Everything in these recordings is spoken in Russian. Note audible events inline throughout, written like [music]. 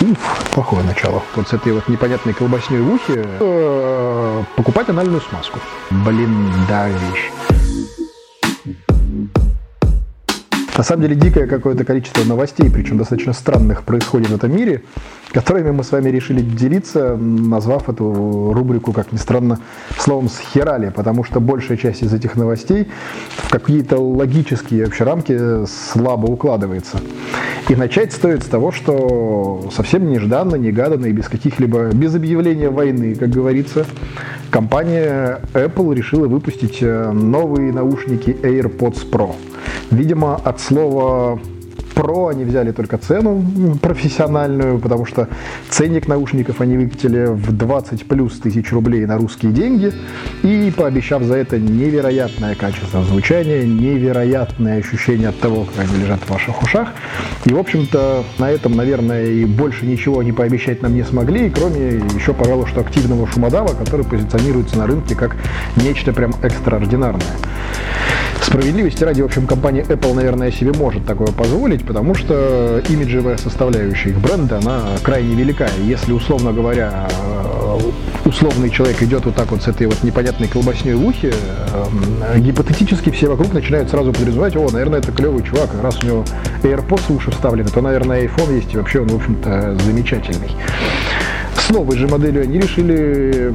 Уф, плохое начало. Вот с этой вот непонятной колбасней в ухе э, покупать анальную смазку. Блин, да, вещь. На самом деле дикое какое-то количество новостей, причем достаточно странных, происходит в этом мире, которыми мы с вами решили делиться, назвав эту рубрику, как ни странно, словом «схерали», потому что большая часть из этих новостей в какие-то логические вообще рамки слабо укладывается. И начать стоит с того, что совсем нежданно, негаданно и без каких-либо, без объявления войны, как говорится, компания Apple решила выпустить э, новые наушники AirPods Pro. Видимо, от слова Pro они взяли только цену профессиональную, потому что ценник наушников они выкатили в 20 плюс тысяч рублей на русские деньги, и пообещав за это невероятное качество звучания, невероятное ощущение от того, как они лежат в ваших ушах. И, в общем-то, на этом, наверное, и больше ничего они пообещать нам не смогли, кроме еще, пожалуй, что активного шумодава, который позиционируется на рынке как нечто прям экстраординарное. Справедливости ради, в общем, компания Apple, наверное, себе может такое позволить, потому что имиджевая составляющая их бренда, она крайне велика. Если, условно говоря, э, условный человек идет вот так вот с этой вот непонятной колбасней в ухе, э, гипотетически все вокруг начинают сразу подразумевать, о, наверное, это клевый чувак, раз у него AirPods в уши вставлены, то, наверное, iPhone есть, и вообще он, в общем-то, замечательный. Новой же моделью они решили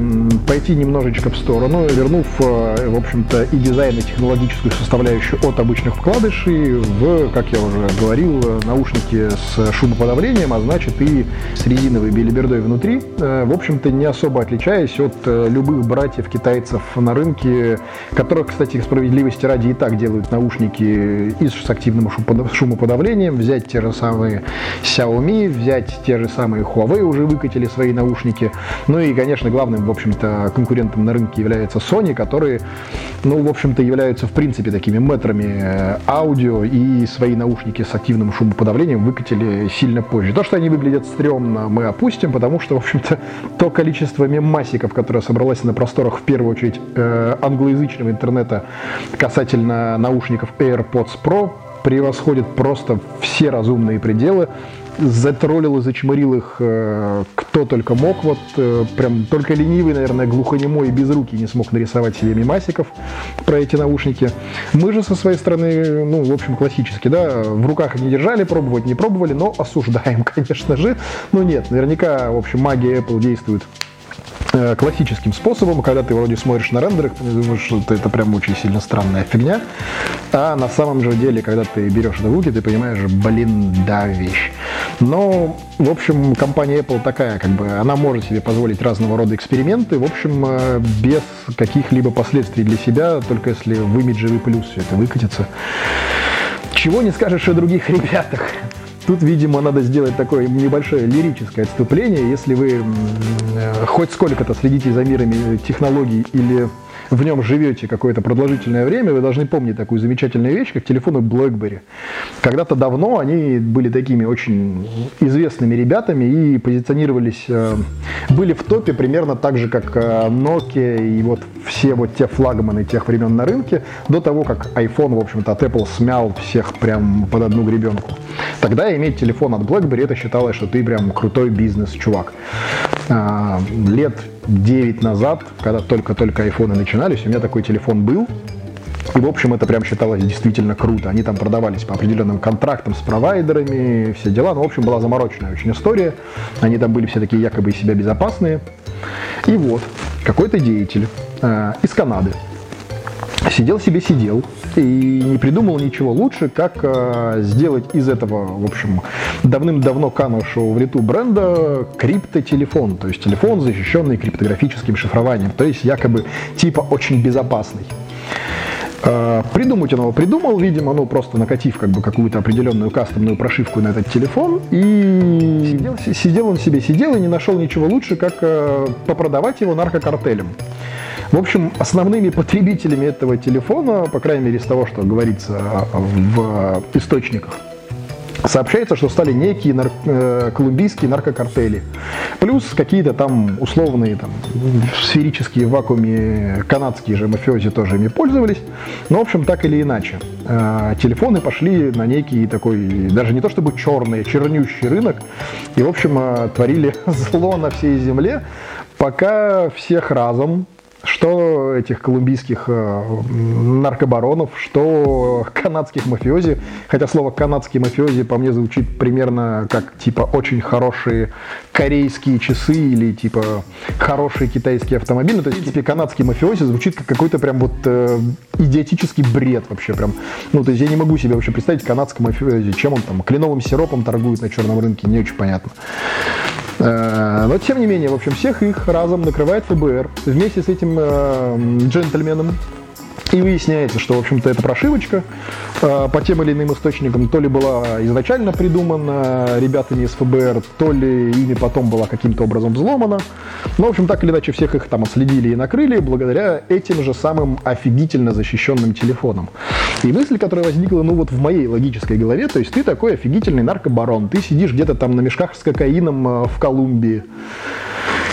пойти немножечко в сторону, вернув, э, в общем-то, и дизайн, и технологическую составляющую от обычных вкладышей в, как я уже говорил, наушники с шумоподавлением, а значит и с резиновой билибердой внутри, э, в общем-то, не особо отличаясь от э, любых братьев-китайцев на рынке, которых, кстати, справедливости ради и так делают наушники и с активным шумоподавлением, взять те же самые Xiaomi, взять те же самые Huawei уже выкатили свои наушники, наушники. Ну и, конечно, главным, в общем-то, конкурентом на рынке является Sony, которые, ну, в общем-то, являются, в принципе, такими метрами э, аудио и свои наушники с активным шумоподавлением выкатили сильно позже. То, что они выглядят стрёмно, мы опустим, потому что, в общем-то, то количество мемасиков, которое собралось на просторах, в первую очередь, э, англоязычного интернета касательно наушников AirPods Pro, превосходит просто все разумные пределы затроллил и зачморил их э, кто только мог. Вот э, прям только ленивый, наверное, глухонемой и без руки не смог нарисовать себе мимасиков про эти наушники. Мы же со своей стороны, ну, в общем, классически, да, в руках не держали, пробовать не пробовали, но осуждаем, [laughs] конечно же. Ну нет, наверняка, в общем, магия Apple действует Э, классическим способом, когда ты вроде смотришь на рендерах, думаешь, что это прям очень сильно странная фигня, а на самом же деле, когда ты берешь в руки, ты понимаешь, блин, да, вещь. Но, в общем, компания Apple такая, как бы, она может себе позволить разного рода эксперименты, в общем, э, без каких-либо последствий для себя, только если в имиджевый плюс все это выкатится. Чего не скажешь о других [laughs] ребятах. Тут, видимо, надо сделать такое небольшое лирическое отступление. Если вы э, хоть сколько-то следите за мирами технологий или в нем живете какое-то продолжительное время, вы должны помнить такую замечательную вещь, как телефоны BlackBerry. Когда-то давно они были такими очень известными ребятами и позиционировались, э, были в топе примерно так же, как э, Nokia и вот все вот те флагманы тех времен на рынке, до того, как iPhone, в общем-то, от Apple смял всех прям под одну гребенку. Тогда иметь телефон от BlackBerry, это считалось, что ты прям крутой бизнес-чувак. А, лет 9 назад, когда только-только айфоны начинались, у меня такой телефон был. И, в общем, это прям считалось действительно круто. Они там продавались по определенным контрактам с провайдерами, все дела. Ну, в общем, была замороченная очень история. Они там были все такие якобы из себя безопасные. И вот, какой-то деятель э, из Канады сидел себе сидел и не придумал ничего лучше, как э, сделать из этого, в общем, давным-давно канувшего в лету бренда криптотелефон, то есть телефон, защищенный криптографическим шифрованием, то есть якобы типа очень безопасный. Э, придумать он его придумал, видимо, ну просто накатив как бы какую-то определенную кастомную прошивку на этот телефон, и сидел, сидел он себе, сидел и не нашел ничего лучше, как э, попродавать его наркокартелям. В общем, основными потребителями этого телефона, по крайней мере из того, что говорится в источниках, Сообщается, что стали некие нар- э, колумбийские наркокартели. Плюс какие-то там условные там, сферические в вакууме канадские же мафиози тоже ими пользовались. Но, в общем, так или иначе, э, телефоны пошли на некий такой, даже не то чтобы черный, а чернющий рынок. И, в общем, э, творили [laughs] зло на всей земле, пока всех разом что этих колумбийских э, наркобаронов, что канадских мафиози. Хотя слово канадские мафиози по мне звучит примерно как типа очень хорошие корейские часы или типа хорошие китайские автомобили. Ну, то есть типа канадские мафиози звучит как какой-то прям вот э, идиотический бред вообще прям. Ну, то есть я не могу себе вообще представить канадского мафиози, чем он там кленовым сиропом торгует на черном рынке, не очень понятно. Э, но, тем не менее, в общем, всех их разом накрывает ФБР вместе с этим э, джентльменом и выясняется, что, в общем-то, эта прошивочка э, по тем или иным источникам то ли была изначально придумана ребятами из ФБР, то ли ими потом была каким-то образом взломана. Но, в общем, так или иначе, всех их там отследили и накрыли благодаря этим же самым офигительно защищенным телефонам. И мысль, которая возникла, ну вот в моей логической голове, то есть ты такой офигительный наркобарон, ты сидишь где-то там на мешках с кокаином э, в Колумбии,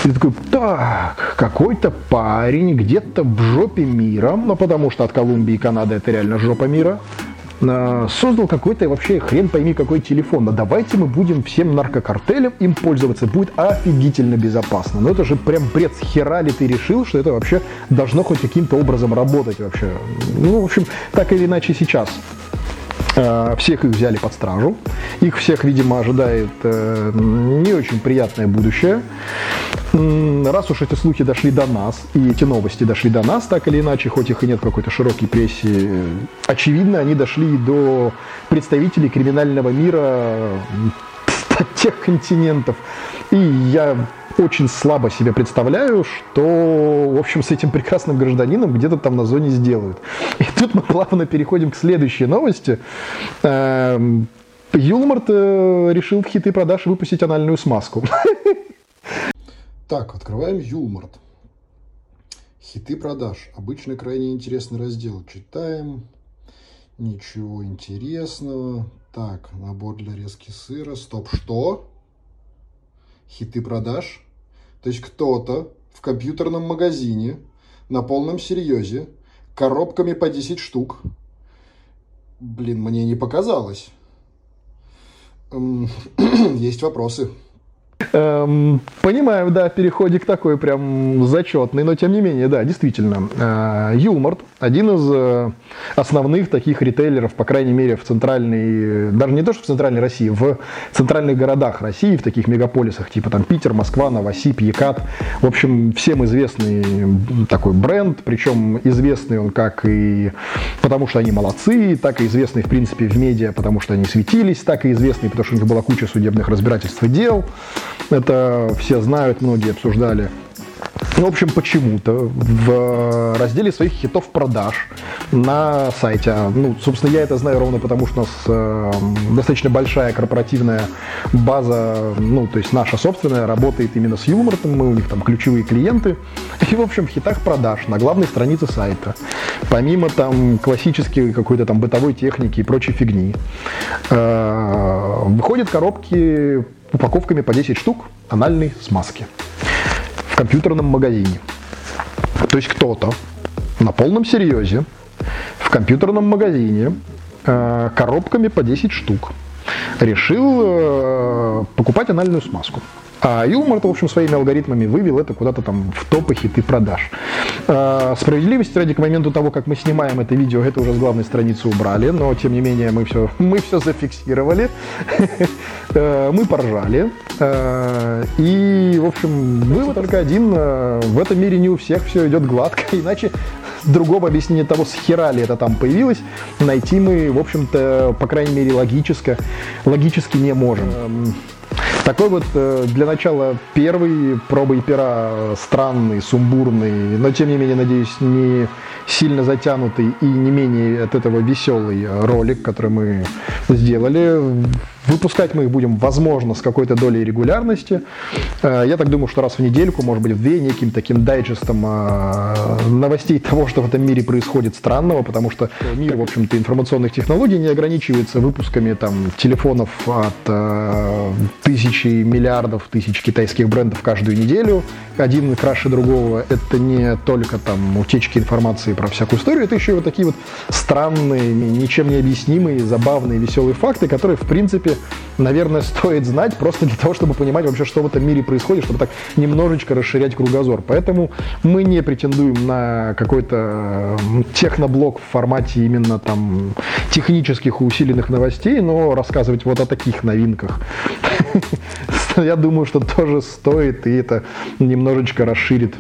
и ты такой, так, какой-то парень где-то в жопе мира, ну потому что от Колумбии и Канады это реально жопа мира, а, создал какой-то вообще хрен пойми какой телефон. Да давайте мы будем всем наркокартелям им пользоваться. Будет офигительно безопасно. Но это же прям бред. Хера ли ты решил, что это вообще должно хоть каким-то образом работать вообще? Ну, в общем, так или иначе сейчас Э, всех их взяли под стражу. Их всех, видимо, ожидает э, не очень приятное будущее. Раз уж эти слухи дошли до нас, и эти новости дошли до нас, так или иначе, хоть их и нет в какой-то широкой прессе, очевидно, они дошли до представителей криминального мира [laughs] тех континентов. И я очень слабо себе представляю, что, в общем, с этим прекрасным гражданином где-то там на зоне сделают. И тут мы плавно переходим к следующей новости. Эм, Юлмарт э, решил в хиты продаж выпустить анальную смазку. [laughs] Так, открываем Юлмарт. Хиты продаж. Обычно крайне интересный раздел. Читаем. Ничего интересного. Так, набор для резки сыра. Стоп, что? хиты продаж. То есть кто-то в компьютерном магазине на полном серьезе коробками по 10 штук. Блин, мне не показалось. [clears throat] Есть вопросы. Эм, понимаю, да, переходик такой прям зачетный, но тем не менее, да, действительно. Э, Юлмарт, один из э, основных таких ритейлеров, по крайней мере, в центральной, даже не то, что в центральной России, в центральных городах России, в таких мегаполисах, типа там Питер, Москва, Новосиб, Екат. В общем, всем известный такой бренд, причем известный он как и потому, что они молодцы, так и известный, в принципе, в медиа, потому что они светились, так и известный, потому что у них была куча судебных разбирательств и дел. Это все знают, многие обсуждали. Ну, в общем, почему-то в разделе своих хитов продаж на сайте, ну, собственно, я это знаю ровно потому, что у нас э, достаточно большая корпоративная база, ну, то есть наша собственная, работает именно с юмором, мы у них там ключевые клиенты. [laughs] И, в общем, в хитах продаж на главной странице сайта, помимо там классической какой-то там бытовой техники и прочей фигни, э, выходят коробки упаковками по 10 штук анальной смазки в компьютерном магазине. То есть кто-то на полном серьезе в компьютерном магазине э, коробками по 10 штук решил э, покупать анальную смазку. А Юмор, в общем, своими алгоритмами вывел это куда-то там в топы хиты продаж. А, справедливости ради к моменту того, как мы снимаем это видео, это уже с главной страницы убрали, но тем не менее мы все, [laughs] мы все зафиксировали, а, [laughs] мы поржали. А, и, в общем, вывод только один. А, в этом мире не у всех все идет гладко, [laughs] иначе другого объяснения того, с хера ли это там появилось, найти мы, в общем-то, по крайней мере, логически, логически не можем. Такой вот э, для начала первый пробой пера странный, сумбурный, но тем не менее, надеюсь, не сильно затянутый и не менее от этого веселый ролик, который мы сделали. Выпускать мы их будем, возможно, с какой-то долей регулярности. Э, я так думаю, что раз в недельку, может быть, в две, неким таким дайджестом э, новостей того, что в этом мире происходит странного, потому что мир, в общем-то, информационных технологий не ограничивается выпусками там телефонов от э, тысячи, миллиардов, тысяч китайских брендов каждую неделю. Один краше другого. Это не только там утечки информации про всякую историю, это еще и вот такие вот странные, ничем не объяснимые, забавные, веселые факты, которые, в принципе, наверное, стоит знать просто для того, чтобы понимать вообще, что в этом мире происходит, чтобы так немножечко расширять кругозор. Поэтому мы не претендуем на какой-то техноблок в формате именно там технических усиленных новостей, но рассказывать вот о таких новинках, [laughs] я думаю, что тоже стоит, и это немножечко расширит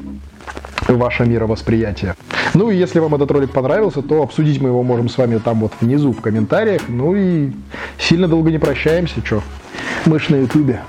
ваше мировосприятие. Ну и если вам этот ролик понравился, то обсудить мы его можем с вами там вот внизу в комментариях. Ну и сильно долго не прощаемся, что? Мы ж на ютубе.